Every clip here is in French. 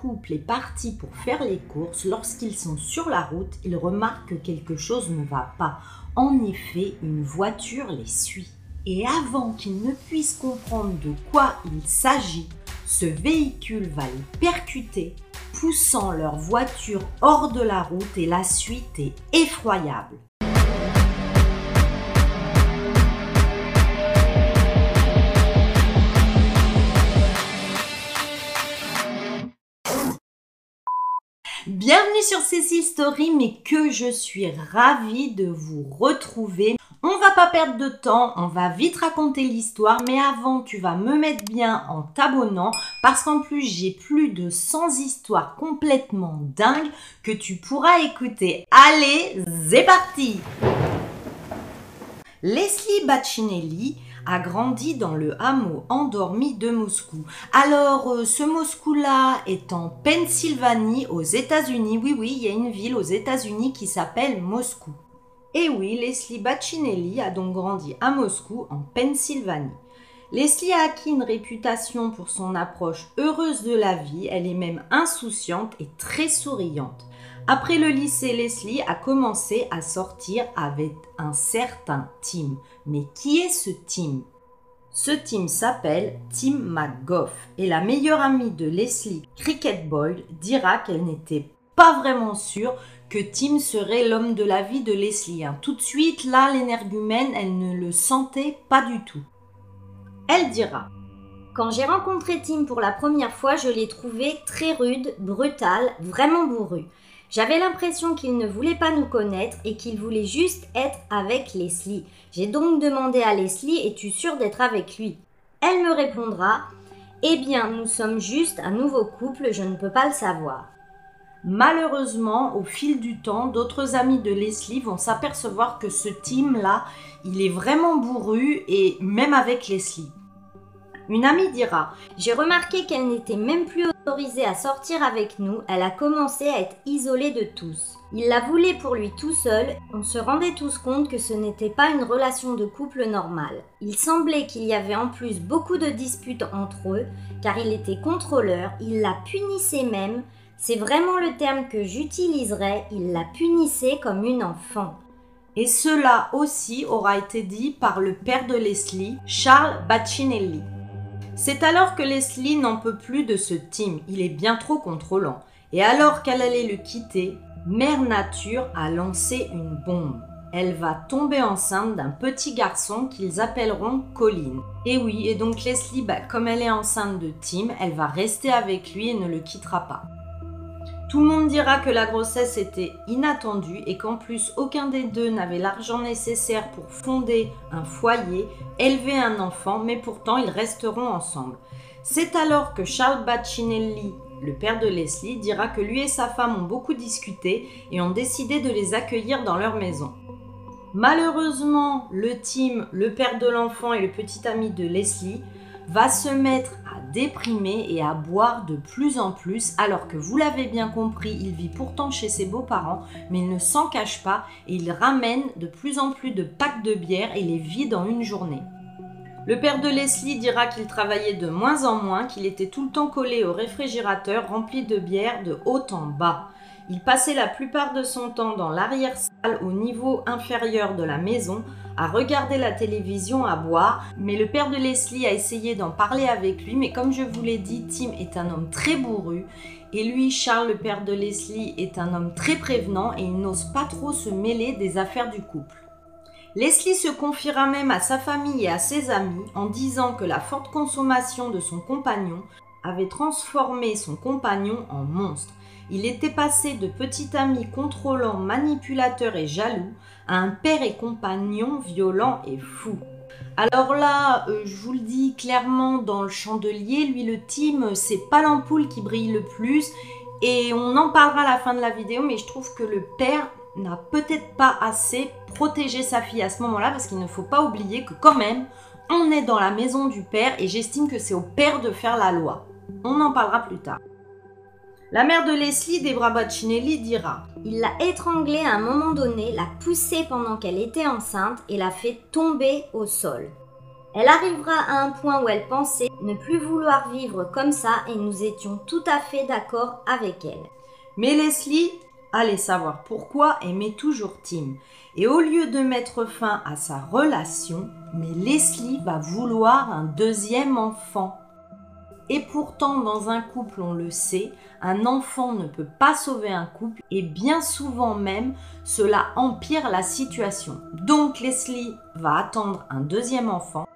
couple est parti pour faire les courses, lorsqu'ils sont sur la route, ils remarquent que quelque chose ne va pas. En effet, une voiture les suit. Et avant qu'ils ne puissent comprendre de quoi il s'agit, ce véhicule va les percuter, poussant leur voiture hors de la route et la suite est effroyable. Bienvenue sur Cécile Story, mais que je suis ravie de vous retrouver. On va pas perdre de temps, on va vite raconter l'histoire, mais avant, tu vas me mettre bien en t'abonnant parce qu'en plus, j'ai plus de 100 histoires complètement dingues que tu pourras écouter. Allez, c'est parti Leslie Baccinelli a grandi dans le hameau endormi de Moscou. Alors, euh, ce Moscou-là est en Pennsylvanie, aux États-Unis. Oui, oui, il y a une ville aux États-Unis qui s'appelle Moscou. Et oui, Leslie Baccinelli a donc grandi à Moscou, en Pennsylvanie. Leslie a acquis une réputation pour son approche heureuse de la vie, elle est même insouciante et très souriante. Après le lycée, Leslie a commencé à sortir avec un certain Tim. Mais qui est ce Tim? Ce Tim s'appelle Tim McGough et la meilleure amie de Leslie, Cricket Boyle, dira qu'elle n'était pas vraiment sûre que Tim serait l'homme de la vie de Leslie. Hein. Tout de suite, là, l'énergumène, elle ne le sentait pas du tout. Elle dira Quand j'ai rencontré Tim pour la première fois, je l'ai trouvé très rude, brutal, vraiment bourru. J'avais l'impression qu'il ne voulait pas nous connaître et qu'il voulait juste être avec Leslie. J'ai donc demandé à Leslie Es-tu sûre d'être avec lui? Elle me répondra Eh bien, nous sommes juste un nouveau couple, je ne peux pas le savoir. Malheureusement, au fil du temps, d'autres amis de Leslie vont s'apercevoir que ce team-là, il est vraiment bourru et même avec Leslie. Une amie dira J'ai remarqué qu'elle n'était même plus autorisée à sortir avec nous, elle a commencé à être isolée de tous. Il la voulait pour lui tout seul, on se rendait tous compte que ce n'était pas une relation de couple normale. Il semblait qu'il y avait en plus beaucoup de disputes entre eux, car il était contrôleur, il la punissait même, c'est vraiment le terme que j'utiliserais, il la punissait comme une enfant. Et cela aussi aura été dit par le père de Leslie, Charles Baccinelli. C'est alors que Leslie n'en peut plus de ce Tim, il est bien trop contrôlant. Et alors qu'elle allait le quitter, Mère Nature a lancé une bombe. Elle va tomber enceinte d'un petit garçon qu'ils appelleront Colin. Et oui, et donc Leslie, bah, comme elle est enceinte de Tim, elle va rester avec lui et ne le quittera pas. Tout le monde dira que la grossesse était inattendue et qu'en plus aucun des deux n'avait l'argent nécessaire pour fonder un foyer, élever un enfant, mais pourtant ils resteront ensemble. C'est alors que Charles Baccinelli, le père de Leslie, dira que lui et sa femme ont beaucoup discuté et ont décidé de les accueillir dans leur maison. Malheureusement, le team, le père de l'enfant et le petit ami de Leslie va se mettre à déprimer et à boire de plus en plus, alors que vous l'avez bien compris, il vit pourtant chez ses beaux-parents, mais il ne s'en cache pas et il ramène de plus en plus de packs de bière et les vide en une journée. Le père de Leslie dira qu'il travaillait de moins en moins, qu'il était tout le temps collé au réfrigérateur rempli de bière de haut en bas. Il passait la plupart de son temps dans l'arrière-salle au niveau inférieur de la maison à regarder la télévision, à boire, mais le père de Leslie a essayé d'en parler avec lui, mais comme je vous l'ai dit, Tim est un homme très bourru, et lui, Charles, le père de Leslie, est un homme très prévenant et il n'ose pas trop se mêler des affaires du couple. Leslie se confiera même à sa famille et à ses amis en disant que la forte consommation de son compagnon avait transformé son compagnon en monstre. Il était passé de petit ami contrôlant, manipulateur et jaloux à un père et compagnon violent et fou. Alors là, euh, je vous le dis clairement, dans le chandelier, lui le team, c'est pas l'ampoule qui brille le plus. Et on en parlera à la fin de la vidéo, mais je trouve que le père n'a peut-être pas assez protégé sa fille à ce moment-là, parce qu'il ne faut pas oublier que quand même, on est dans la maison du père et j'estime que c'est au père de faire la loi. On en parlera plus tard. La mère de Leslie, Debra Baccinelli, dira Il l'a étranglée à un moment donné, l'a poussée pendant qu'elle était enceinte et l'a fait tomber au sol. Elle arrivera à un point où elle pensait ne plus vouloir vivre comme ça et nous étions tout à fait d'accord avec elle. Mais Leslie allait savoir pourquoi aimait toujours Tim. Et au lieu de mettre fin à sa relation, mais Leslie va vouloir un deuxième enfant. Et pourtant, dans un couple, on le sait, un enfant ne peut pas sauver un couple et bien souvent même, cela empire la situation. Donc Leslie va attendre un deuxième enfant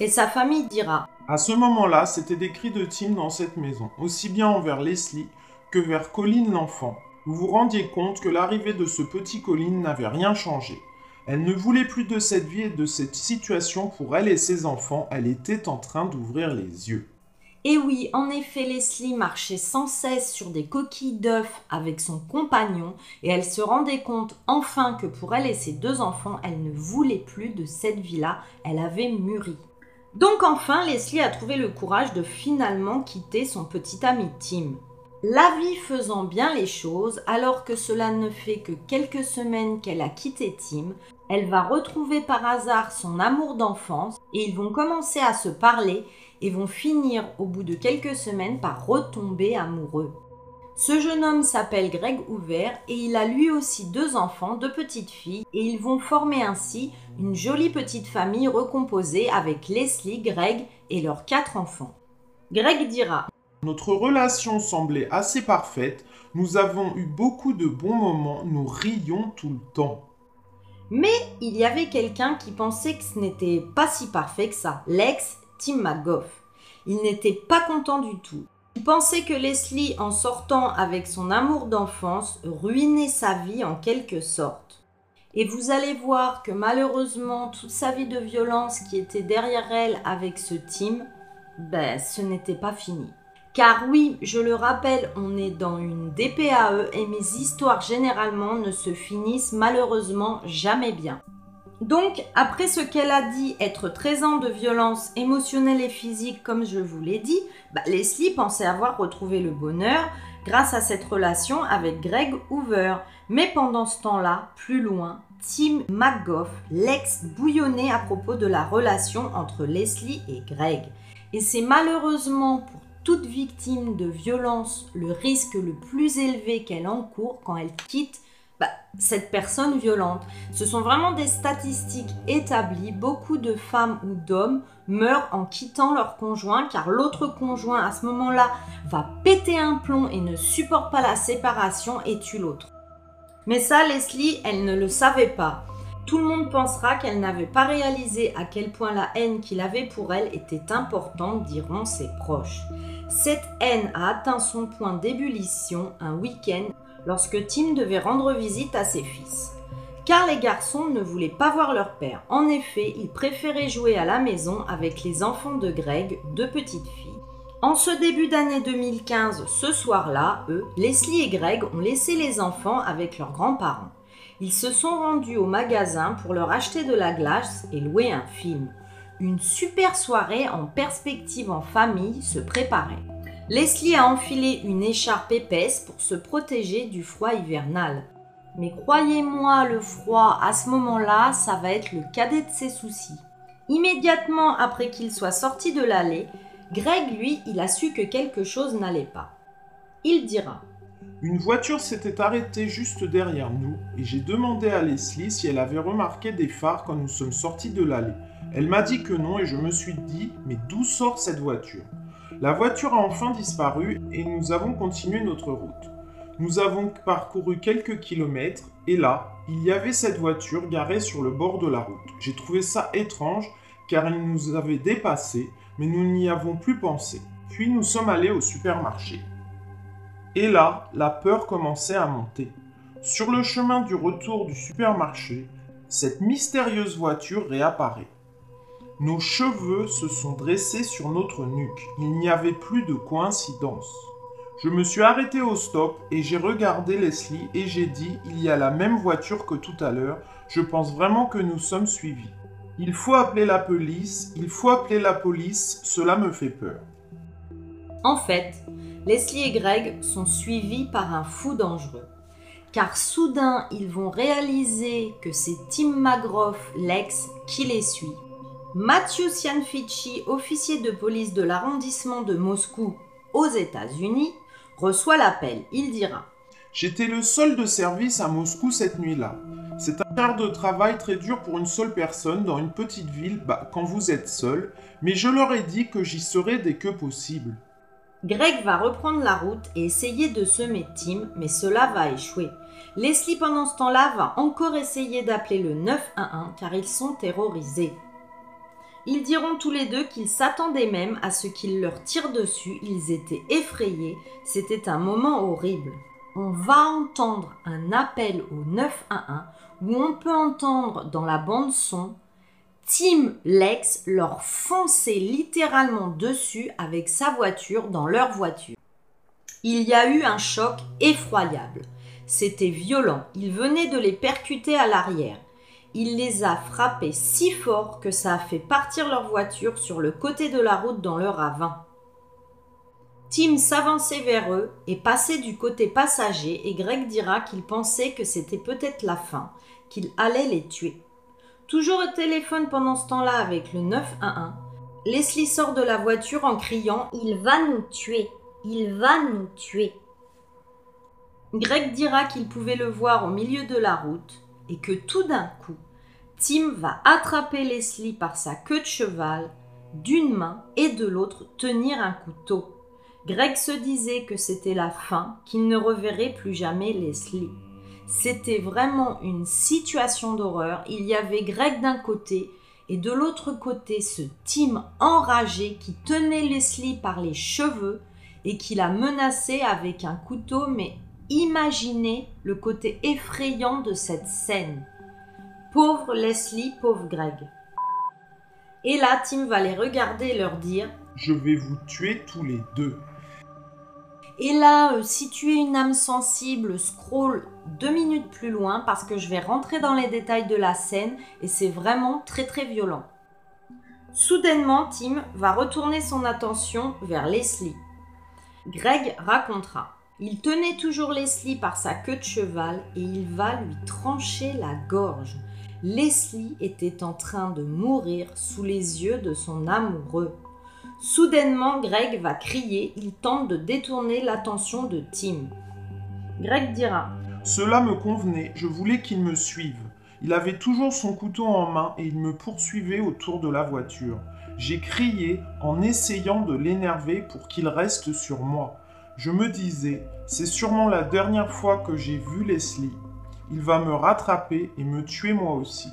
et sa famille dira À ce moment-là, c'était des cris de Tim dans cette maison, aussi bien envers Leslie que vers Colin l'enfant. Vous vous rendiez compte que l'arrivée de ce petit Colin n'avait rien changé. Elle ne voulait plus de cette vie et de cette situation pour elle et ses enfants, elle était en train d'ouvrir les yeux. Et oui, en effet, Leslie marchait sans cesse sur des coquilles d'œufs avec son compagnon et elle se rendait compte enfin que pour elle et ses deux enfants, elle ne voulait plus de cette vie-là, elle avait mûri. Donc enfin, Leslie a trouvé le courage de finalement quitter son petit ami Tim. La vie faisant bien les choses, alors que cela ne fait que quelques semaines qu'elle a quitté Tim, elle va retrouver par hasard son amour d'enfance et ils vont commencer à se parler et vont finir au bout de quelques semaines par retomber amoureux. Ce jeune homme s'appelle Greg Hoover et il a lui aussi deux enfants, deux petites filles, et ils vont former ainsi une jolie petite famille recomposée avec Leslie, Greg et leurs quatre enfants. Greg dira Notre relation semblait assez parfaite, nous avons eu beaucoup de bons moments, nous rions tout le temps. Mais il y avait quelqu'un qui pensait que ce n'était pas si parfait que ça, l'ex Tim McGough. Il n'était pas content du tout. Il pensait que Leslie, en sortant avec son amour d'enfance, ruinait sa vie en quelque sorte. Et vous allez voir que malheureusement, toute sa vie de violence qui était derrière elle avec ce Tim, ben, ce n'était pas fini. Car oui, je le rappelle, on est dans une DPAE et mes histoires généralement ne se finissent malheureusement jamais bien. Donc, après ce qu'elle a dit être 13 ans de violence émotionnelle et physique, comme je vous l'ai dit, bah, Leslie pensait avoir retrouvé le bonheur grâce à cette relation avec Greg Hoover. Mais pendant ce temps-là, plus loin, Tim McGough, l'ex, bouillonnait à propos de la relation entre Leslie et Greg. Et c'est malheureusement pour toute victime de violence le risque le plus élevé qu'elle encourt quand elle quitte bah, cette personne violente. Ce sont vraiment des statistiques établies. Beaucoup de femmes ou d'hommes meurent en quittant leur conjoint car l'autre conjoint à ce moment-là va péter un plomb et ne supporte pas la séparation et tue l'autre. Mais ça, Leslie, elle ne le savait pas. Tout le monde pensera qu'elle n'avait pas réalisé à quel point la haine qu'il avait pour elle était importante, diront ses proches. Cette haine a atteint son point d'ébullition un week-end lorsque Tim devait rendre visite à ses fils. Car les garçons ne voulaient pas voir leur père. En effet, ils préféraient jouer à la maison avec les enfants de Greg, deux petites filles. En ce début d'année 2015, ce soir-là, eux, Leslie et Greg ont laissé les enfants avec leurs grands-parents. Ils se sont rendus au magasin pour leur acheter de la glace et louer un film. Une super soirée en perspective en famille se préparait. Leslie a enfilé une écharpe épaisse pour se protéger du froid hivernal. Mais croyez-moi, le froid, à ce moment-là, ça va être le cadet de ses soucis. Immédiatement après qu'il soit sorti de l'allée, Greg, lui, il a su que quelque chose n'allait pas. Il dira Une voiture s'était arrêtée juste derrière nous et j'ai demandé à Leslie si elle avait remarqué des phares quand nous sommes sortis de l'allée. Elle m'a dit que non et je me suis dit Mais d'où sort cette voiture? La voiture a enfin disparu et nous avons continué notre route. Nous avons parcouru quelques kilomètres et là, il y avait cette voiture garée sur le bord de la route. J'ai trouvé ça étrange car elle nous avait dépassés, mais nous n'y avons plus pensé. Puis nous sommes allés au supermarché. Et là, la peur commençait à monter. Sur le chemin du retour du supermarché, cette mystérieuse voiture réapparaît. Nos cheveux se sont dressés sur notre nuque. Il n'y avait plus de coïncidence. Je me suis arrêté au stop et j'ai regardé Leslie et j'ai dit il y a la même voiture que tout à l'heure. Je pense vraiment que nous sommes suivis. Il faut appeler la police, il faut appeler la police, cela me fait peur. En fait, Leslie et Greg sont suivis par un fou dangereux. Car soudain, ils vont réaliser que c'est Tim McGraw, l'ex, qui les suit. Matthew Cianfici, officier de police de l'arrondissement de Moscou aux États-Unis, reçoit l'appel. Il dira J'étais le seul de service à Moscou cette nuit-là. C'est un quart de travail très dur pour une seule personne dans une petite ville bah, quand vous êtes seul, mais je leur ai dit que j'y serais dès que possible. Greg va reprendre la route et essayer de semer Tim, mais cela va échouer. Leslie, pendant ce temps-là, va encore essayer d'appeler le 911 car ils sont terrorisés. Ils diront tous les deux qu'ils s'attendaient même à ce qu'il leur tire dessus, ils étaient effrayés, c'était un moment horrible. On va entendre un appel au 911 où on peut entendre dans la bande son Tim Lex leur foncer littéralement dessus avec sa voiture dans leur voiture. Il y a eu un choc effroyable. C'était violent. Il venait de les percuter à l'arrière. Il les a frappés si fort que ça a fait partir leur voiture sur le côté de la route dans le ravin. Tim s'avançait vers eux et passait du côté passager et Greg dira qu'il pensait que c'était peut-être la fin, qu'il allait les tuer. Toujours au téléphone pendant ce temps-là avec le 911, Leslie sort de la voiture en criant Il va nous tuer, il va nous tuer. Greg dira qu'il pouvait le voir au milieu de la route et que tout d'un coup, Tim va attraper Leslie par sa queue de cheval d'une main et de l'autre tenir un couteau. Greg se disait que c'était la fin, qu'il ne reverrait plus jamais Leslie. C'était vraiment une situation d'horreur. Il y avait Greg d'un côté et de l'autre côté ce Tim enragé qui tenait Leslie par les cheveux et qui la menaçait avec un couteau. Mais imaginez le côté effrayant de cette scène. Pauvre Leslie, pauvre Greg. Et là, Tim va les regarder et leur dire Je vais vous tuer tous les deux. Et là, euh, si tu es une âme sensible, scroll deux minutes plus loin parce que je vais rentrer dans les détails de la scène et c'est vraiment très très violent. Soudainement, Tim va retourner son attention vers Leslie. Greg racontera. Il tenait toujours Leslie par sa queue de cheval et il va lui trancher la gorge. Leslie était en train de mourir sous les yeux de son amoureux. Soudainement, Greg va crier, il tente de détourner l'attention de Tim. Greg dira Cela me convenait, je voulais qu'il me suive. Il avait toujours son couteau en main et il me poursuivait autour de la voiture. J'ai crié en essayant de l'énerver pour qu'il reste sur moi. Je me disais, c'est sûrement la dernière fois que j'ai vu Leslie. Il va me rattraper et me tuer moi aussi.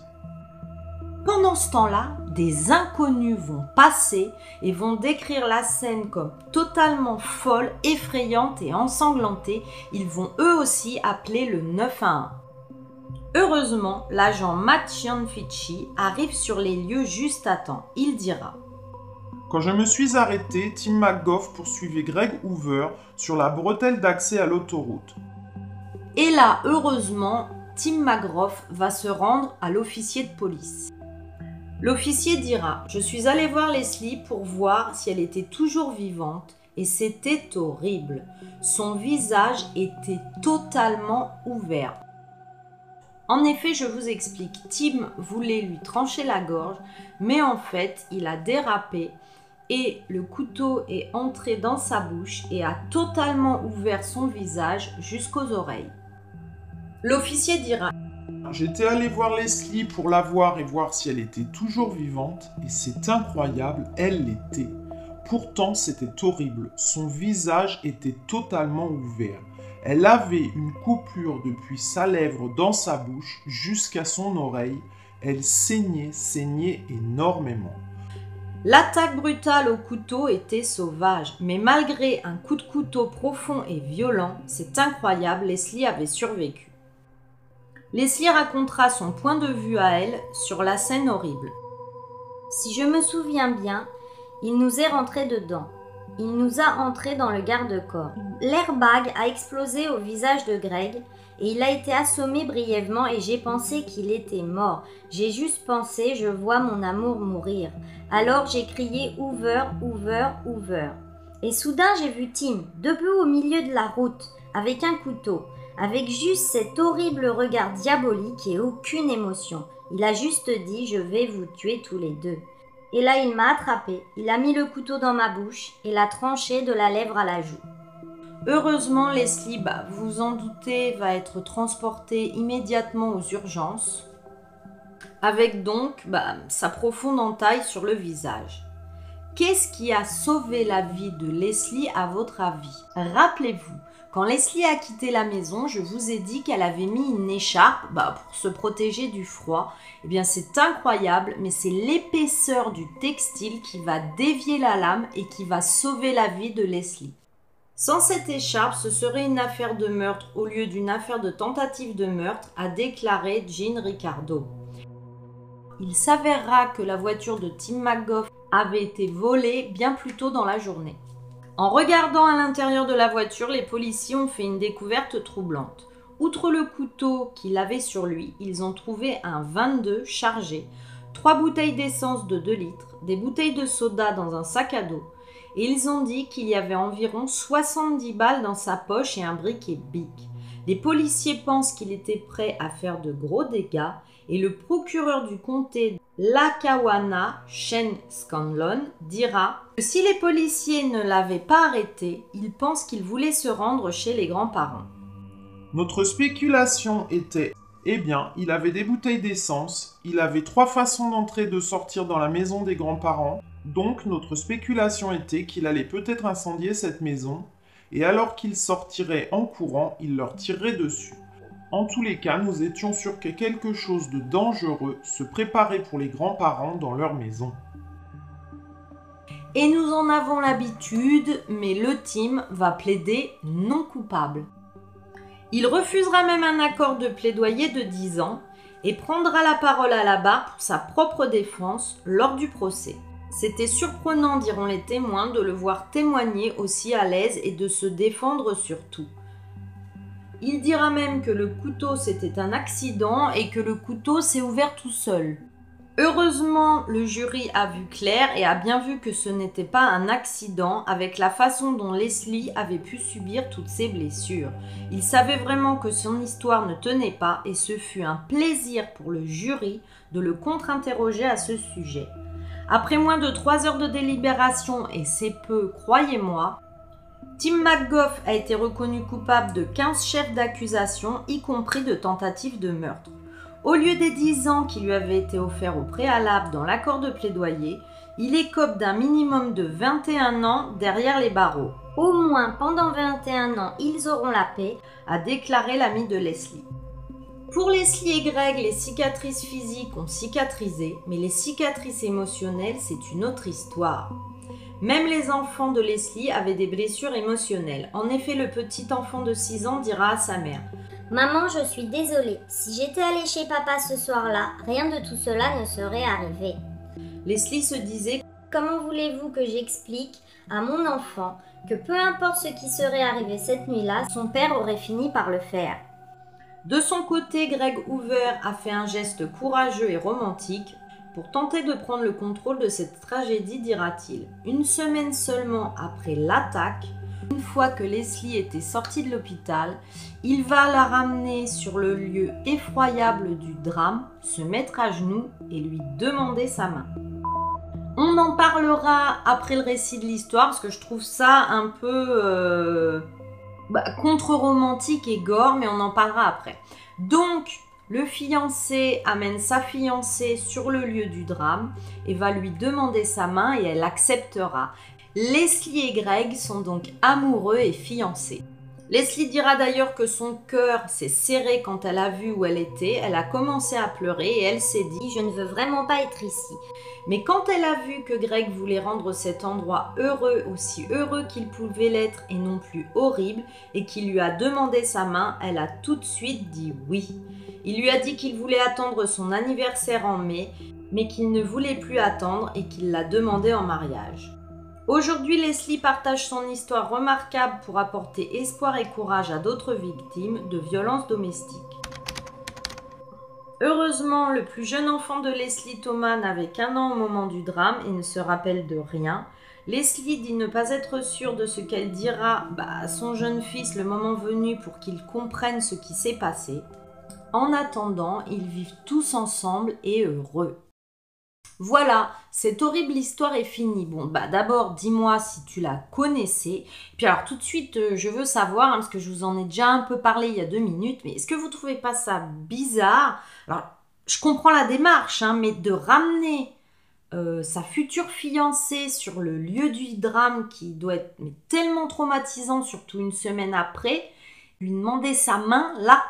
Pendant ce temps-là, des inconnus vont passer et vont décrire la scène comme totalement folle, effrayante et ensanglantée. Ils vont eux aussi appeler le 911. Heureusement, l'agent Matt Cianfici arrive sur les lieux juste à temps. Il dira Quand je me suis arrêté, Tim McGough poursuivait Greg Hoover sur la bretelle d'accès à l'autoroute. Et là, heureusement, Tim McGraw va se rendre à l'officier de police. L'officier dira Je suis allé voir Leslie pour voir si elle était toujours vivante et c'était horrible. Son visage était totalement ouvert. En effet, je vous explique, Tim voulait lui trancher la gorge, mais en fait, il a dérapé et le couteau est entré dans sa bouche et a totalement ouvert son visage jusqu'aux oreilles. L'officier dira J'étais allé voir Leslie pour la voir et voir si elle était toujours vivante, et c'est incroyable, elle l'était. Pourtant, c'était horrible. Son visage était totalement ouvert. Elle avait une coupure depuis sa lèvre dans sa bouche jusqu'à son oreille. Elle saignait, saignait énormément. L'attaque brutale au couteau était sauvage, mais malgré un coup de couteau profond et violent, c'est incroyable, Leslie avait survécu. Leslie racontera son point de vue à elle sur la scène horrible. Si je me souviens bien, il nous est rentré dedans. Il nous a entrés dans le garde-corps. L'airbag a explosé au visage de Greg et il a été assommé brièvement et j'ai pensé qu'il était mort. J'ai juste pensé, je vois mon amour mourir. Alors j'ai crié Hoover, Hoover, Hoover. Et soudain j'ai vu Tim, debout au milieu de la route, avec un couteau avec juste cet horrible regard diabolique et aucune émotion. Il a juste dit Je vais vous tuer tous les deux. Et là, il m'a attrapé, il a mis le couteau dans ma bouche et l'a tranché de la lèvre à la joue. Heureusement, Leslie, bah, vous en doutez, va être transportée immédiatement aux urgences, avec donc bah, sa profonde entaille sur le visage. Qu'est-ce qui a sauvé la vie de Leslie à votre avis? Rappelez-vous, quand Leslie a quitté la maison, je vous ai dit qu'elle avait mis une écharpe bah, pour se protéger du froid. Eh bien, c'est incroyable, mais c'est l'épaisseur du textile qui va dévier la lame et qui va sauver la vie de Leslie. Sans cette écharpe, ce serait une affaire de meurtre au lieu d'une affaire de tentative de meurtre, a déclaré Jean Ricardo. Il s'avérera que la voiture de Tim McGough avait été volée bien plus tôt dans la journée. En regardant à l'intérieur de la voiture, les policiers ont fait une découverte troublante. Outre le couteau qu'il avait sur lui, ils ont trouvé un 22 chargé, trois bouteilles d'essence de 2 litres, des bouteilles de soda dans un sac à dos, et ils ont dit qu'il y avait environ 70 balles dans sa poche et un briquet bic. Les policiers pensent qu'il était prêt à faire de gros dégâts et le procureur du comté Lakawana, Shen Scanlon, dira que si les policiers ne l'avaient pas arrêté, ils pensent qu'il voulait se rendre chez les grands-parents. Notre spéculation était eh bien, il avait des bouteilles d'essence, il avait trois façons d'entrer et de sortir dans la maison des grands-parents, donc notre spéculation était qu'il allait peut-être incendier cette maison, et alors qu'il sortirait en courant, il leur tirerait dessus. En tous les cas, nous étions sûrs que quelque chose de dangereux se préparait pour les grands-parents dans leur maison. Et nous en avons l'habitude, mais le team va plaider non coupable. Il refusera même un accord de plaidoyer de 10 ans et prendra la parole à la barre pour sa propre défense lors du procès. C'était surprenant, diront les témoins, de le voir témoigner aussi à l'aise et de se défendre surtout. Il dira même que le couteau c'était un accident et que le couteau s'est ouvert tout seul. Heureusement, le jury a vu clair et a bien vu que ce n'était pas un accident avec la façon dont Leslie avait pu subir toutes ces blessures. Il savait vraiment que son histoire ne tenait pas et ce fut un plaisir pour le jury de le contre-interroger à ce sujet. Après moins de trois heures de délibération, et c'est peu, croyez-moi, Tim McGough a été reconnu coupable de 15 chefs d'accusation, y compris de tentatives de meurtre. Au lieu des 10 ans qui lui avaient été offerts au préalable dans l'accord de plaidoyer, il écope d'un minimum de 21 ans derrière les barreaux. Au moins pendant 21 ans, ils auront la paix, a déclaré l'ami de Leslie. Pour Leslie et Greg, les cicatrices physiques ont cicatrisé, mais les cicatrices émotionnelles, c'est une autre histoire. Même les enfants de Leslie avaient des blessures émotionnelles. En effet, le petit enfant de 6 ans dira à sa mère Maman, je suis désolée. Si j'étais allée chez papa ce soir-là, rien de tout cela ne serait arrivé. Leslie se disait Comment voulez-vous que j'explique à mon enfant que peu importe ce qui serait arrivé cette nuit-là, son père aurait fini par le faire? De son côté, Greg Hoover a fait un geste courageux et romantique pour tenter de prendre le contrôle de cette tragédie, dira-t-il. Une semaine seulement après l'attaque, une fois que Leslie était sortie de l'hôpital, il va la ramener sur le lieu effroyable du drame, se mettre à genoux et lui demander sa main. On en parlera après le récit de l'histoire parce que je trouve ça un peu euh, bah, contre-romantique et gore, mais on en parlera après. Donc, le fiancé amène sa fiancée sur le lieu du drame et va lui demander sa main et elle acceptera. Leslie et Greg sont donc amoureux et fiancés. Leslie dira d'ailleurs que son cœur s'est serré quand elle a vu où elle était, elle a commencé à pleurer et elle s'est dit Je ne veux vraiment pas être ici. Mais quand elle a vu que Greg voulait rendre cet endroit heureux, aussi heureux qu'il pouvait l'être et non plus horrible, et qu'il lui a demandé sa main, elle a tout de suite dit oui. Il lui a dit qu'il voulait attendre son anniversaire en mai, mais qu'il ne voulait plus attendre et qu'il l'a demandé en mariage. Aujourd'hui, Leslie partage son histoire remarquable pour apporter espoir et courage à d'autres victimes de violences domestiques. Heureusement, le plus jeune enfant de Leslie Thomas n'avait qu'un an au moment du drame et ne se rappelle de rien. Leslie dit ne pas être sûre de ce qu'elle dira à son jeune fils le moment venu pour qu'il comprenne ce qui s'est passé. En attendant, ils vivent tous ensemble et heureux. Voilà, cette horrible histoire est finie. Bon, bah d'abord, dis-moi si tu la connaissais. Puis alors, tout de suite, euh, je veux savoir, hein, parce que je vous en ai déjà un peu parlé il y a deux minutes, mais est-ce que vous trouvez pas ça bizarre? Alors, je comprends la démarche, hein, mais de ramener euh, sa future fiancée sur le lieu du drame qui doit être tellement traumatisant, surtout une semaine après, lui demander sa main là.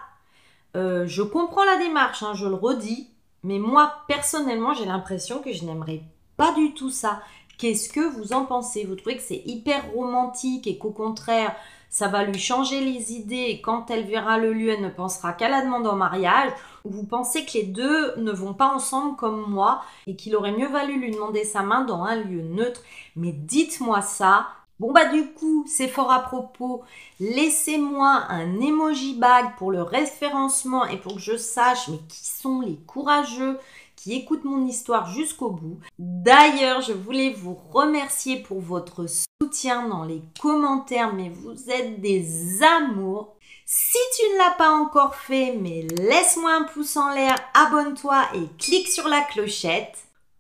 Euh, je comprends la démarche, hein, je le redis, mais moi personnellement j'ai l'impression que je n'aimerais pas du tout ça. Qu'est-ce que vous en pensez? Vous trouvez que c'est hyper romantique et qu'au contraire ça va lui changer les idées et quand elle verra le lieu, elle ne pensera qu'à la demande en mariage? Ou vous pensez que les deux ne vont pas ensemble comme moi et qu'il aurait mieux valu lui demander sa main dans un lieu neutre? Mais dites-moi ça. Bon bah du coup, c'est fort à propos. Laissez-moi un emoji bag pour le référencement et pour que je sache mais qui sont les courageux qui écoutent mon histoire jusqu'au bout. D'ailleurs, je voulais vous remercier pour votre soutien dans les commentaires, mais vous êtes des amours. Si tu ne l'as pas encore fait, mais laisse-moi un pouce en l'air, abonne-toi et clique sur la clochette.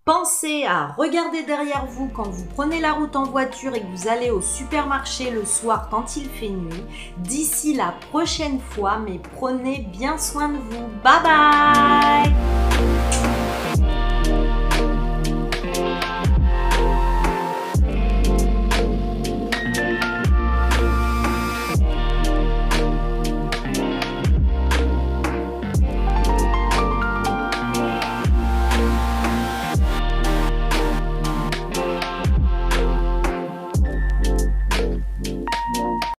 Pensez à regarder derrière vous quand vous prenez la route en voiture et que vous allez au supermarché le soir quand il fait nuit. D'ici la prochaine fois, mais prenez bien soin de vous. Bye bye